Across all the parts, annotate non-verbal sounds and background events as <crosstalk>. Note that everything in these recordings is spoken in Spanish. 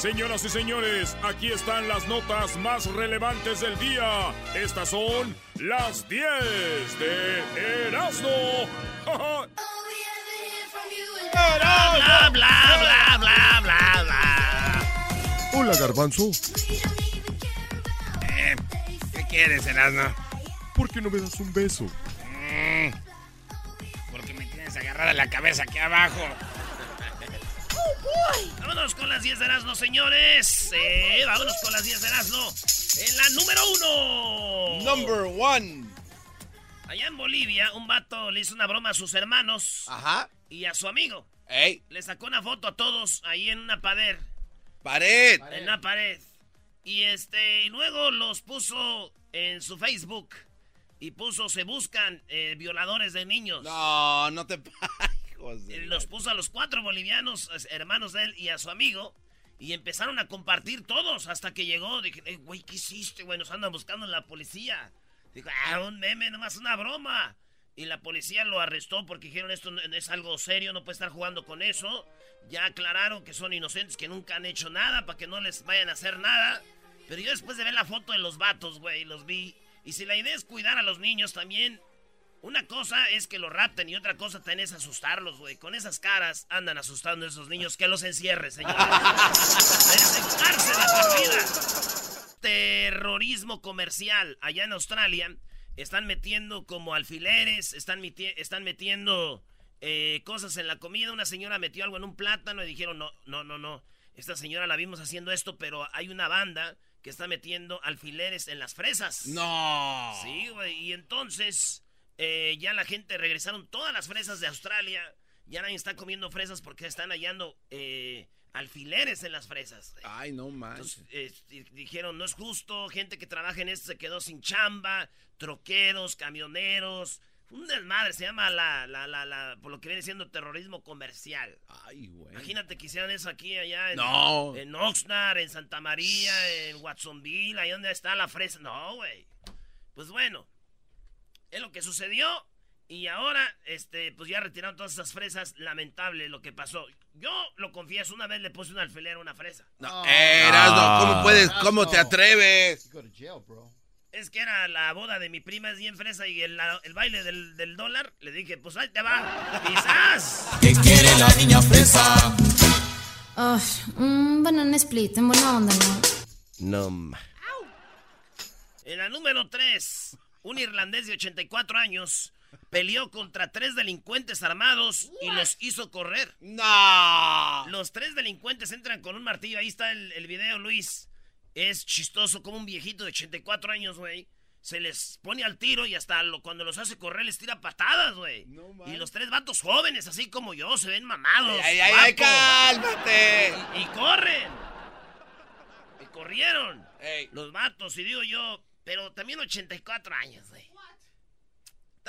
Señoras y señores, aquí están las notas más relevantes del día. Estas son las 10 de Erasmo. bla, bla, bla, bla, bla, bla. Hola, Garbanzo. Eh, ¿Qué quieres, Erasmo? ¿Por qué no me das un beso? Mm, porque me tienes agarrada la cabeza aquí abajo. Vámonos con las 10 de Erasmo, señores. Eh, vámonos con las 10 de Erasmo. En la número uno. Number one. Allá en Bolivia, un vato le hizo una broma a sus hermanos. Ajá. Y a su amigo. Ey. Le sacó una foto a todos ahí en una pared. Pared. En una pared. Y este, y luego los puso en su Facebook. Y puso, se buscan eh, violadores de niños. No, no te <laughs> los puso a los cuatro bolivianos, hermanos de él y a su amigo. Y empezaron a compartir todos hasta que llegó. Dije, eh, güey, ¿qué hiciste, güey? Nos andan buscando en la policía. Dijo, ah, un meme, nomás una broma. Y la policía lo arrestó porque dijeron, esto es algo serio, no puede estar jugando con eso. Ya aclararon que son inocentes, que nunca han hecho nada, para que no les vayan a hacer nada. Pero yo después de ver la foto de los vatos, güey, los vi. Y si la idea es cuidar a los niños también, una cosa es que los rapten y otra cosa también es asustarlos, güey. Con esas caras andan asustando a esos niños. Que los encierre, señores. <laughs> Terrorismo comercial. Allá en Australia están metiendo como alfileres, están, están metiendo eh, cosas en la comida. Una señora metió algo en un plátano y dijeron, no, no, no, no. Esta señora la vimos haciendo esto, pero hay una banda que está metiendo alfileres en las fresas. No. Sí, güey. Y entonces eh, ya la gente regresaron todas las fresas de Australia. Ya nadie está comiendo fresas porque están hallando eh, alfileres en las fresas. Ay, no más. Eh, dijeron, no es justo. Gente que trabaja en esto se quedó sin chamba. Troqueros, camioneros. Un desmadre, se llama la, la, la, la, por lo que viene siendo terrorismo comercial. Ay, güey. Imagínate que hicieran eso aquí, allá en, no. en Oxnard, en Santa María, en Watsonville, ahí donde está la fresa. No, güey. Pues bueno, es lo que sucedió. Y ahora, este, pues ya retiraron todas esas fresas. Lamentable lo que pasó. Yo lo confieso, una vez le puse un alfiler a una fresa. No, ¿cómo puedes? ¿Cómo te atreves? Es que era la boda de mi prima, es bien fresa, y el, baile del, dólar, le dije, pues ahí te va, quizás. ¿Qué quiere la niña fresa? un banana split, en buena onda, ¿no? No. En la número 3, un irlandés de 84 años peleó contra tres delincuentes armados y los hizo correr. ¡No! Los tres delincuentes entran con un martillo. Ahí está el, video, Luis. Es chistoso como un viejito de 84 años, güey. Se les pone al tiro y hasta cuando los hace correr les tira patadas, güey. y los tres vatos jóvenes, así como yo, se ven mamados. ¡Ay, ay, ay, cálmate! Y, corren. Y corrieron. Los vatos, y digo yo, pero también 84 años, güey.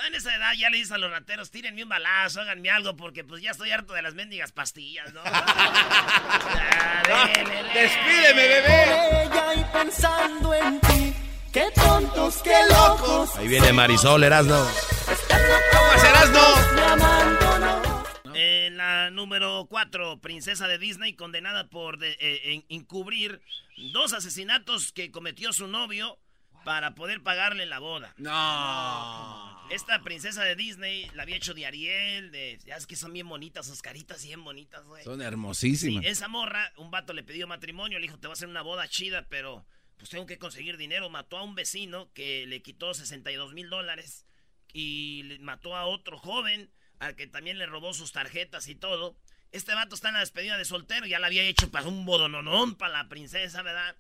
En esa edad ya le dices a los rateros, tírenme un balazo, háganme algo, porque pues ya estoy harto de las mendigas pastillas, ¿no? <laughs> ¡Despídeme, bebé! Ella y pensando en ti, qué tontos, qué locos. Ahí viene Marisol, Erasno. ¿Cómo Erasno? En la número 4, princesa de Disney condenada por de, eh, encubrir dos asesinatos que cometió su novio para poder pagarle la boda. No. Esta princesa de Disney la había hecho de Ariel, de, ya es que son bien bonitas, sus caritas bien bonitas, güey. Son hermosísimas. esa morra, un vato le pidió matrimonio, le dijo, te voy a hacer una boda chida, pero pues tengo que conseguir dinero. Mató a un vecino que le quitó 62 mil dólares y mató a otro joven al que también le robó sus tarjetas y todo. Este vato está en la despedida de soltero, ya la había hecho para un bodononón para la princesa, ¿verdad?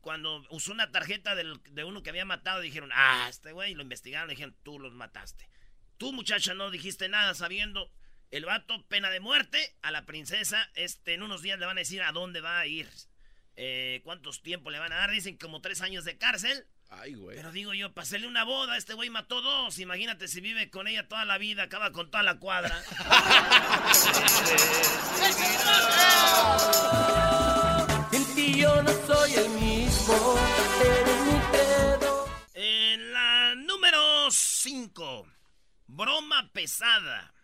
Cuando usó una tarjeta de uno que había matado, dijeron, ah, este güey, lo investigaron, le dijeron, tú los mataste. Tú, muchacha, no dijiste nada sabiendo. El vato, pena de muerte, a la princesa, este, en unos días le van a decir a dónde va a ir. Eh, ¿Cuántos tiempos le van a dar? Dicen como tres años de cárcel. Ay, güey. Pero digo yo, pasarle una boda, este güey mató dos. Imagínate si vive con ella toda la vida, acaba con toda la cuadra. en ti yo no soy el mismo, En la número 5, broma pesada.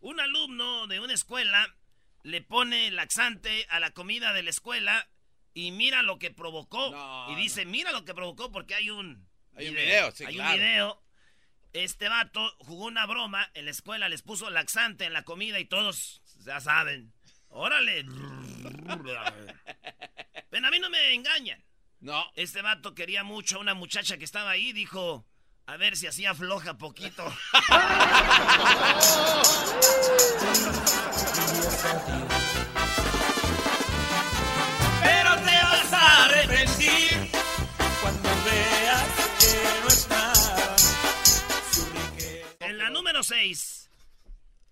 Un alumno de una escuela le pone laxante a la comida de la escuela y mira lo que provocó. y dice, mira lo que provocó porque hay un... Hay un video, sí, Hay un video. Este vato jugó una broma en la escuela, les puso laxante en la comida y todos ya saben. Órale. <laughs> Pero a mí no me engañan. No. Este vato quería mucho a una muchacha que estaba ahí, dijo, a ver si hacía floja poquito. <laughs> <laughs> cuando veas que no está En la número 6,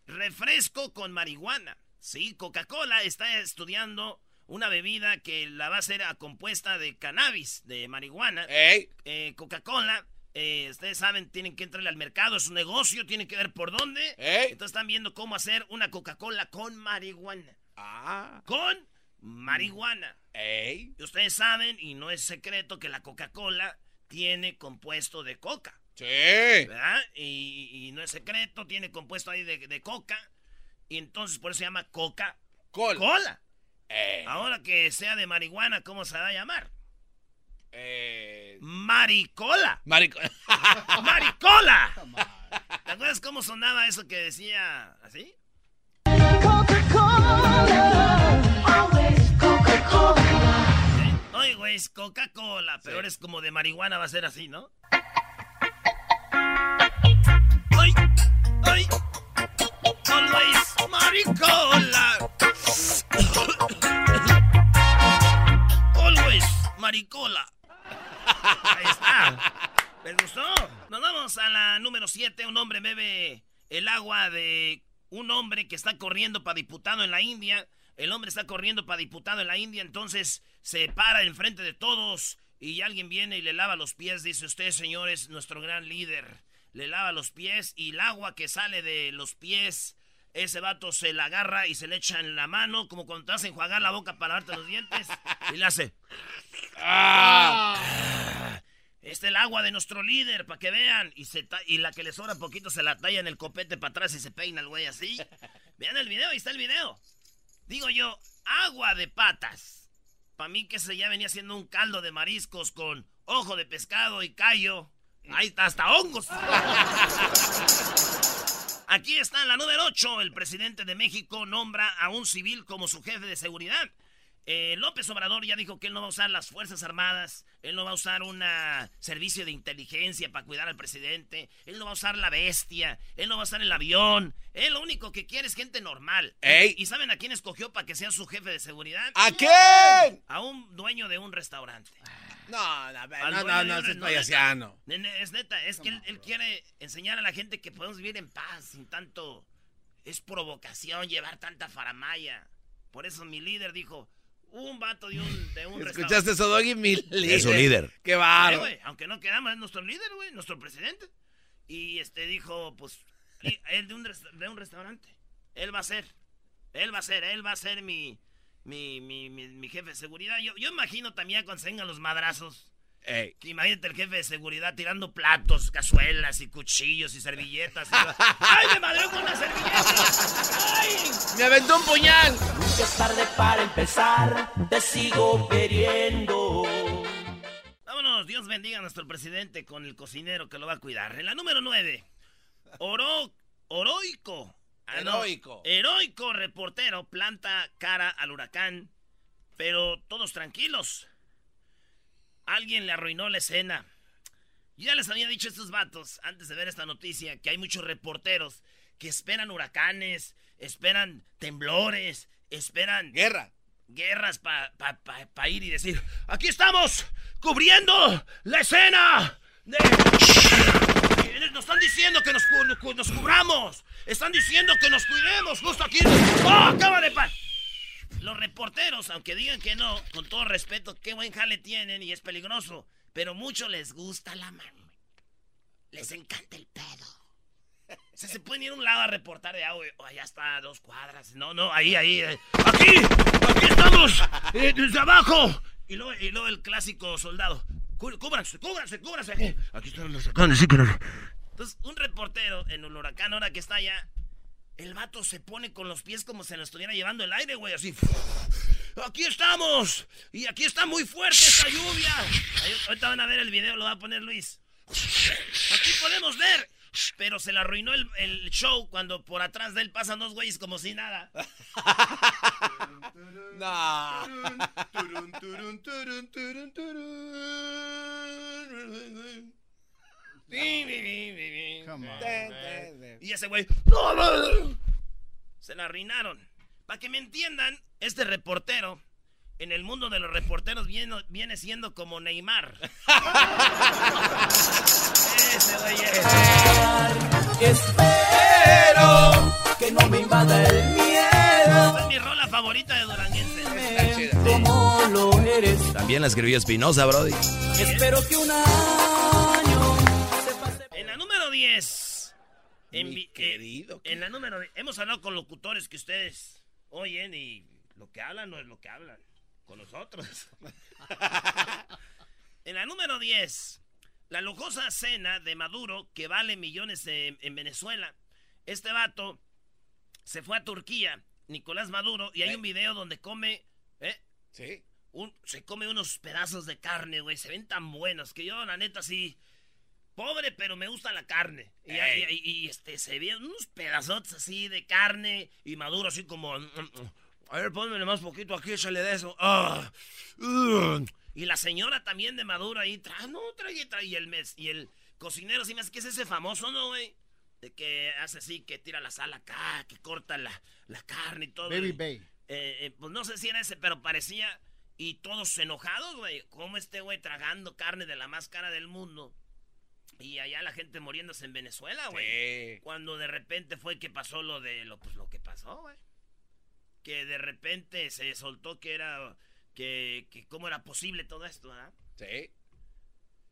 refresco con marihuana. Sí, Coca-Cola está estudiando una bebida que la va a hacer a compuesta de cannabis, de marihuana. Eh, Coca-Cola, eh, ustedes saben, tienen que entrarle al mercado, es un negocio, tienen que ver por dónde. Entonces están viendo cómo hacer una Coca-Cola con marihuana. Ah. Con marihuana. Ey. Y ustedes saben, y no es secreto, que la Coca-Cola tiene compuesto de coca. Sí. ¿Verdad? Y, no es secreto, tiene compuesto ahí de, coca. Y entonces por eso se llama Coca-Cola. Cola. Ahora que sea de marihuana, ¿cómo se va a llamar? Eh... Maricola. <laughs> Maricola. Maricola. <laughs> ¿Te acuerdas cómo sonaba eso que decía así? Güey, es Coca-Cola, pero eres como de marihuana, va a ser así, ¿no? ¡Ay! ¡Ay! Always maricola. Always maricola. Ahí está. ¿Les gustó? Nos vamos a la número 7. Un hombre bebe el agua de un hombre que está corriendo para diputado en la India. El hombre está corriendo para diputado en la India, entonces se para enfrente de todos y alguien viene y le lava los pies. Dice usted, señor, es nuestro gran líder. Le lava los pies y el agua que sale de los pies, ese vato se la agarra y se le echa en la mano, como cuando te hacen enjuagar la boca para lavarte los dientes, y le hace. ¡Ah! Este es el agua de nuestro líder, para que vean. Y, se y la que le sobra poquito se la talla en el copete para atrás y se peina el güey así. Vean el video, ahí está el video. Digo yo, agua de patas. Para mí que se ya venía siendo un caldo de mariscos con ojo de pescado y callo. Ahí está, hasta hongos. <laughs> Aquí está en la número 8. El presidente de México nombra a un civil como su jefe de seguridad. Eh, López Obrador ya dijo que él no va a usar las Fuerzas Armadas, él no va a usar un servicio de inteligencia para cuidar al presidente, él no va a usar la bestia, él no va a usar el avión, él lo único que quiere es gente normal. ¿Y saben a quién escogió para que sea su jefe de seguridad? ¿A quién? A un dueño de un restaurante. No, no, no, no, no, es payasiano. Es neta, es que él, quiere enseñar a la gente que podemos vivir en paz sin tanto... Es provocación llevar tanta faramaya. Por eso mi líder dijo, un vato de un, de un ¿Escuchaste eso, Doggy? Mi líder. Es su líder. Qué barro. aunque no quedamos, es nuestro líder, güey, nuestro presidente. Y este dijo, pues, él de un, de un restaurante. Él va a ser. Él va a ser, él va a ser mi, mi, mi, mi, jefe de seguridad. Yo, yo imagino también cuando se vengan los madrazos. Imagínate el jefe de seguridad tirando platos, cazuelas y cuchillos y servilletas. ¡Ay, me madreó con una servilleta! ¡Ay! ¡Me aventó un puñal! Nunca es tarde para empezar, te sigo queriendo. Vámonos, Dios bendiga a nuestro presidente con el cocinero que lo va a cuidar. En la número 9, Oro, Oroico. Ah, heroico. heroico reportero planta cara al huracán, pero todos tranquilos. Alguien le arruinó la escena. Ya les había dicho a estos vatos, antes de ver esta noticia, que hay muchos reporteros que esperan huracanes, esperan temblores, esperan... Guerra. Guerras para pa, ir y decir, aquí estamos, cubriendo la escena. Nos están diciendo que nos, nos, cubramos. Están diciendo que nos cuidemos justo aquí. ¡Oh, acaba de pasar! Los reporteros, aunque digan que no, con todo respeto, qué buen jale tienen y es peligroso. Pero mucho les gusta la mano. Les encanta el pedo. se pueden ir a un lado a reportar de agua. Oh, allá está, dos cuadras. No, no, ahí, ahí. Eh. ¡Aquí! ¡Aquí estamos! Eh, ¡Desde abajo! Y luego, y luego el clásico soldado. Cúbranse, cúbranse, cúbranse. Aquí están los huracanes, sí, Entonces, un reportero en el huracán, ahora que está allá, el vato se pone con los pies como si lo estuviera llevando el aire, güey, así. ¡Aquí estamos! Y aquí está muy fuerte esta lluvia. ahorita van a ver el video, lo va a poner Luis. Aquí podemos ver. Pero se le arruinó el, el, show cuando por atrás de él pasan dos güeyes como si nada. <laughs> no. Y ese güey. Se la arruinaron. Para que me entiendan, este reportero en el mundo de los reporteros viene, viene siendo como Neymar. <laughs> Ese güey Espero que no me invada el miedo. es mi rola favorita de Duranguense. Como lo eres. También la escribió Espinosa, Brody. Espero que un la número 10. En, mi querido. en la número 10. Hemos hablado con locutores que ustedes oyen y lo que hablan no es lo que hablan con nosotros. <laughs> en la número 10, la lujosa cena de Maduro que vale millones en, Venezuela. Este vato se fue a Turquía, Nicolás Maduro, y hay un video donde come, ¿eh? Sí. se come unos pedazos de carne, güey. Se ven tan buenos que yo, la neta, sí. Pobre, pero me gusta la carne. Y, este, se ven unos pedazos así de carne y Maduro así como... Mm, mm, mm. A ver, ponme más poquito aquí, échale de eso. Ah, y la señora también de Maduro ahí, trae, no, trae, trae. Y el, mes, y el cocinero, sí me hace que es ese famoso, ¿no, güey? De que hace así, que tira la sal acá, que corta la, la carne y todo. Baby Bay. Eh, eh, pues no sé si era ese, pero parecía. Y todos enojados, güey. Como este güey tragando carne de la más cara del mundo. Y allá la gente muriéndose en Venezuela, güey. Cuando de repente fue que pasó lo de lo, pues, lo que pasó, güey que de repente se soltó que era, que, que cómo era posible todo esto, ¿ah? Sí.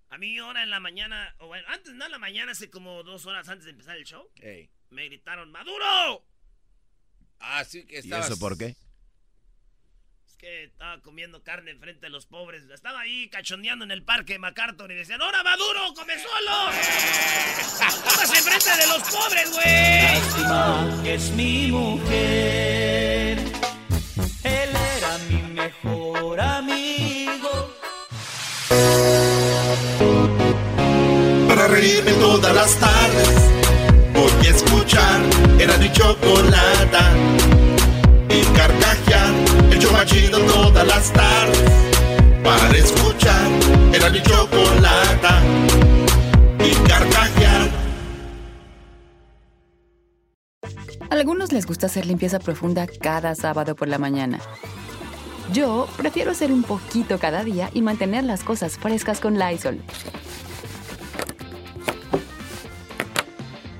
A mí ahora en la mañana, o bueno, antes no en la mañana, hace como dos horas antes de empezar el show, me gritaron, ¡Maduro! Ah, sí que estabas... ¿Y eso por qué? Es que estaba comiendo carne enfrente de los pobres. Estaba ahí cachondeando en el parque MacArthur y decían, ¡Ahora Maduro, come solo! <laughs> ¡Póngase enfrente de los pobres, güey! Lástima que es mi mujer él era mi mejor amigo. Para reírme todas las tardes, voy a escuchar era mi chocolata. Las tardes. Para escuchar. Y carcajear algunos les gusta hacer limpieza profunda cada sábado por la mañana. Yo prefiero hacer un poquito cada día y mantener las cosas frescas con Lysol.